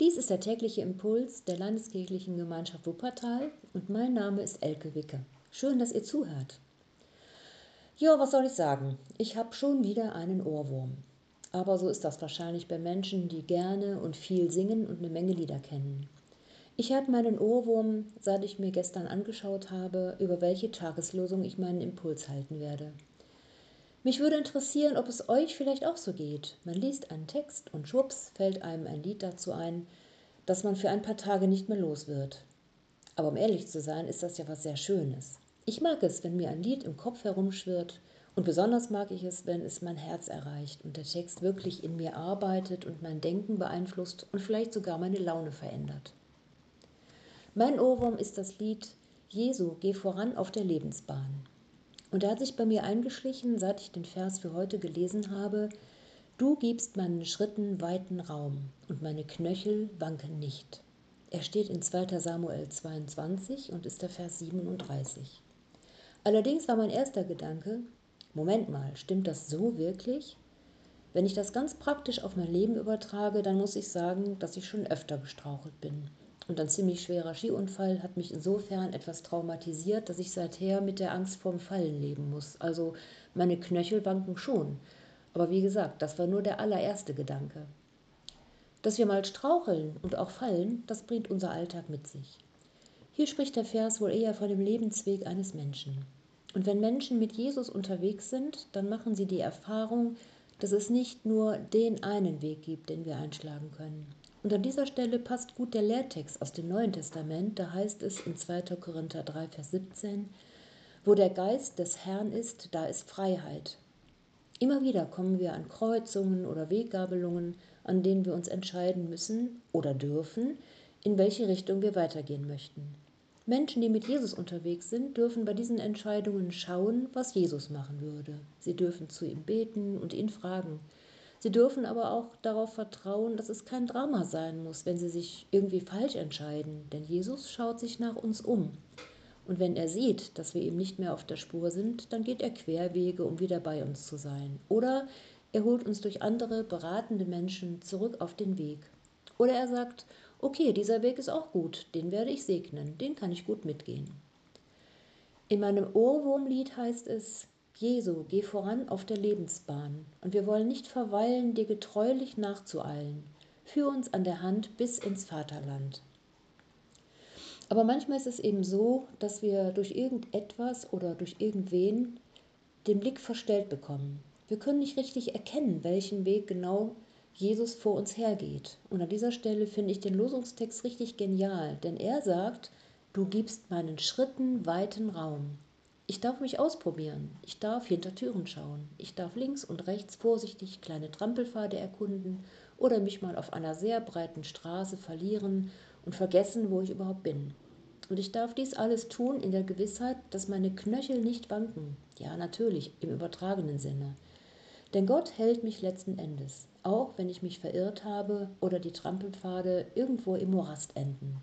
Dies ist der tägliche Impuls der Landeskirchlichen Gemeinschaft Wuppertal und mein Name ist Elke Wicke. Schön, dass ihr zuhört. Ja, was soll ich sagen? Ich habe schon wieder einen Ohrwurm. Aber so ist das wahrscheinlich bei Menschen, die gerne und viel singen und eine Menge Lieder kennen. Ich habe meinen Ohrwurm, seit ich mir gestern angeschaut habe, über welche Tageslosung ich meinen Impuls halten werde. Mich würde interessieren, ob es euch vielleicht auch so geht. Man liest einen Text und schwupps fällt einem ein Lied dazu ein, das man für ein paar Tage nicht mehr los wird. Aber um ehrlich zu sein, ist das ja was sehr Schönes. Ich mag es, wenn mir ein Lied im Kopf herumschwirrt und besonders mag ich es, wenn es mein Herz erreicht und der Text wirklich in mir arbeitet und mein Denken beeinflusst und vielleicht sogar meine Laune verändert. Mein Ohrwurm ist das Lied Jesu, geh voran auf der Lebensbahn. Und er hat sich bei mir eingeschlichen, seit ich den Vers für heute gelesen habe, Du gibst meinen Schritten weiten Raum und meine Knöchel wanken nicht. Er steht in 2 Samuel 22 und ist der Vers 37. Allerdings war mein erster Gedanke, Moment mal, stimmt das so wirklich? Wenn ich das ganz praktisch auf mein Leben übertrage, dann muss ich sagen, dass ich schon öfter gestrauchelt bin. Und ein ziemlich schwerer Skiunfall hat mich insofern etwas traumatisiert, dass ich seither mit der Angst vorm Fallen leben muss. Also meine Knöchel wanken schon. Aber wie gesagt, das war nur der allererste Gedanke. Dass wir mal straucheln und auch fallen, das bringt unser Alltag mit sich. Hier spricht der Vers wohl eher von dem Lebensweg eines Menschen. Und wenn Menschen mit Jesus unterwegs sind, dann machen sie die Erfahrung, dass es nicht nur den einen Weg gibt, den wir einschlagen können. Und an dieser Stelle passt gut der Lehrtext aus dem Neuen Testament. Da heißt es in 2. Korinther 3, Vers 17, wo der Geist des Herrn ist, da ist Freiheit. Immer wieder kommen wir an Kreuzungen oder Weggabelungen, an denen wir uns entscheiden müssen oder dürfen, in welche Richtung wir weitergehen möchten. Menschen, die mit Jesus unterwegs sind, dürfen bei diesen Entscheidungen schauen, was Jesus machen würde. Sie dürfen zu ihm beten und ihn fragen. Sie dürfen aber auch darauf vertrauen, dass es kein Drama sein muss, wenn sie sich irgendwie falsch entscheiden, denn Jesus schaut sich nach uns um. Und wenn er sieht, dass wir ihm nicht mehr auf der Spur sind, dann geht er Querwege, um wieder bei uns zu sein. Oder er holt uns durch andere beratende Menschen zurück auf den Weg. Oder er sagt, okay, dieser Weg ist auch gut, den werde ich segnen, den kann ich gut mitgehen. In meinem Ohrwurmlied heißt es, Jesu, geh voran auf der Lebensbahn, und wir wollen nicht verweilen, dir getreulich nachzueilen. Führ uns an der Hand bis ins Vaterland. Aber manchmal ist es eben so, dass wir durch irgendetwas oder durch irgendwen den Blick verstellt bekommen. Wir können nicht richtig erkennen, welchen Weg genau Jesus vor uns hergeht. Und an dieser Stelle finde ich den Losungstext richtig genial, denn er sagt, du gibst meinen Schritten weiten Raum. Ich darf mich ausprobieren. Ich darf hinter Türen schauen. Ich darf links und rechts vorsichtig kleine Trampelpfade erkunden oder mich mal auf einer sehr breiten Straße verlieren und vergessen, wo ich überhaupt bin. Und ich darf dies alles tun in der Gewissheit, dass meine Knöchel nicht wanken. Ja, natürlich, im übertragenen Sinne. Denn Gott hält mich letzten Endes, auch wenn ich mich verirrt habe oder die Trampelpfade irgendwo im Morast enden.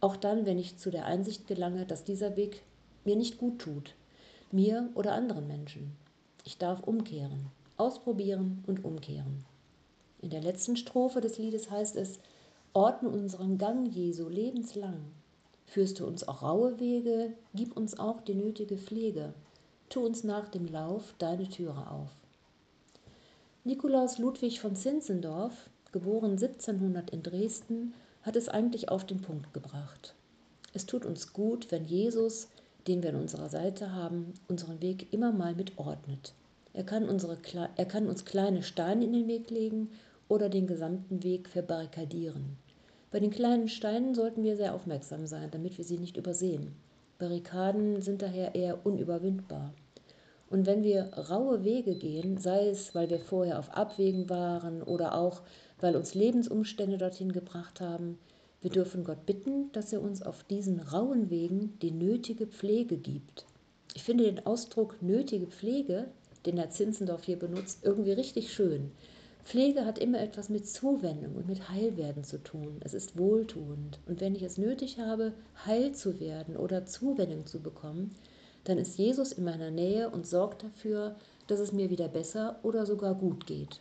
Auch dann, wenn ich zu der Einsicht gelange, dass dieser Weg mir nicht gut tut, mir oder anderen Menschen. Ich darf umkehren, ausprobieren und umkehren. In der letzten Strophe des Liedes heißt es, ordne unseren Gang, Jesu, lebenslang. Führst du uns auch raue Wege, gib uns auch die nötige Pflege. Tu uns nach dem Lauf deine Türe auf. Nikolaus Ludwig von Zinzendorf, geboren 1700 in Dresden, hat es eigentlich auf den Punkt gebracht. Es tut uns gut, wenn Jesus den wir an unserer Seite haben, unseren Weg immer mal mitordnet. Er kann, unsere, er kann uns kleine Steine in den Weg legen oder den gesamten Weg verbarrikadieren. Bei den kleinen Steinen sollten wir sehr aufmerksam sein, damit wir sie nicht übersehen. Barrikaden sind daher eher unüberwindbar. Und wenn wir raue Wege gehen, sei es, weil wir vorher auf Abwägen waren oder auch, weil uns Lebensumstände dorthin gebracht haben, wir dürfen Gott bitten, dass er uns auf diesen rauen Wegen die nötige Pflege gibt. Ich finde den Ausdruck nötige Pflege, den Herr Zinzendorf hier benutzt, irgendwie richtig schön. Pflege hat immer etwas mit Zuwendung und mit Heilwerden zu tun. Es ist wohltuend. Und wenn ich es nötig habe, heil zu werden oder Zuwendung zu bekommen, dann ist Jesus in meiner Nähe und sorgt dafür, dass es mir wieder besser oder sogar gut geht.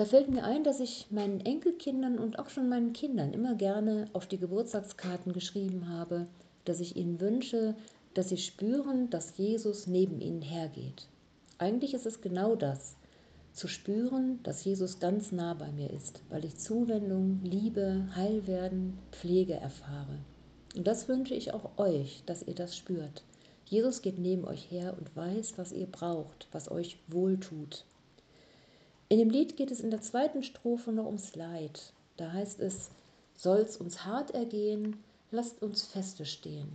Da fällt mir ein, dass ich meinen Enkelkindern und auch schon meinen Kindern immer gerne auf die Geburtstagskarten geschrieben habe, dass ich ihnen wünsche, dass sie spüren, dass Jesus neben ihnen hergeht. Eigentlich ist es genau das, zu spüren, dass Jesus ganz nah bei mir ist, weil ich Zuwendung, Liebe, Heilwerden, Pflege erfahre. Und das wünsche ich auch euch, dass ihr das spürt. Jesus geht neben euch her und weiß, was ihr braucht, was euch wohltut. In dem Lied geht es in der zweiten Strophe noch ums Leid. Da heißt es, soll's uns hart ergehen, lasst uns feste stehen.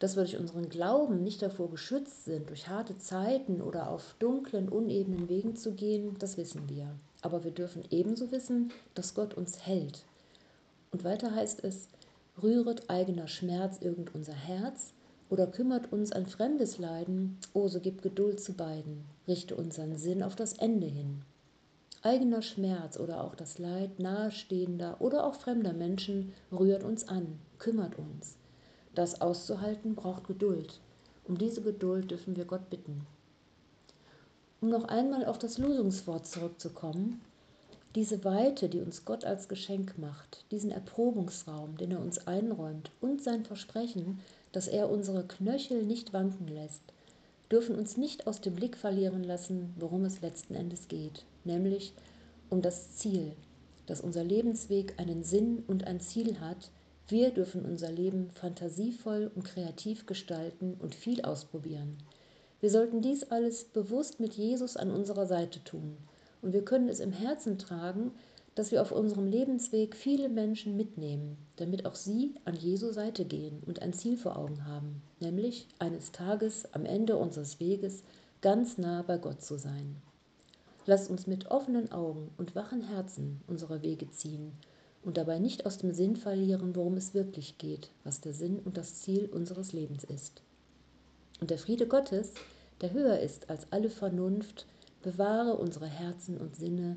Dass wir durch unseren Glauben nicht davor geschützt sind, durch harte Zeiten oder auf dunklen, unebenen Wegen zu gehen, das wissen wir. Aber wir dürfen ebenso wissen, dass Gott uns hält. Und weiter heißt es, rühret eigener Schmerz irgend unser Herz oder kümmert uns ein fremdes Leiden, o so gib Geduld zu beiden, richte unseren Sinn auf das Ende hin. Eigener Schmerz oder auch das Leid nahestehender oder auch fremder Menschen rührt uns an, kümmert uns. Das auszuhalten braucht Geduld. Um diese Geduld dürfen wir Gott bitten. Um noch einmal auf das Losungswort zurückzukommen, diese Weite, die uns Gott als Geschenk macht, diesen Erprobungsraum, den er uns einräumt und sein Versprechen, dass er unsere Knöchel nicht wanken lässt, dürfen uns nicht aus dem Blick verlieren lassen, worum es letzten Endes geht, nämlich um das Ziel, dass unser Lebensweg einen Sinn und ein Ziel hat, wir dürfen unser Leben fantasievoll und kreativ gestalten und viel ausprobieren. Wir sollten dies alles bewusst mit Jesus an unserer Seite tun. Und wir können es im Herzen tragen, dass wir auf unserem Lebensweg viele Menschen mitnehmen, damit auch sie an Jesu Seite gehen und ein Ziel vor Augen haben, nämlich eines Tages am Ende unseres Weges ganz nah bei Gott zu sein. Lasst uns mit offenen Augen und wachen Herzen unsere Wege ziehen und dabei nicht aus dem Sinn verlieren, worum es wirklich geht, was der Sinn und das Ziel unseres Lebens ist. Und der Friede Gottes, der höher ist als alle Vernunft, bewahre unsere Herzen und Sinne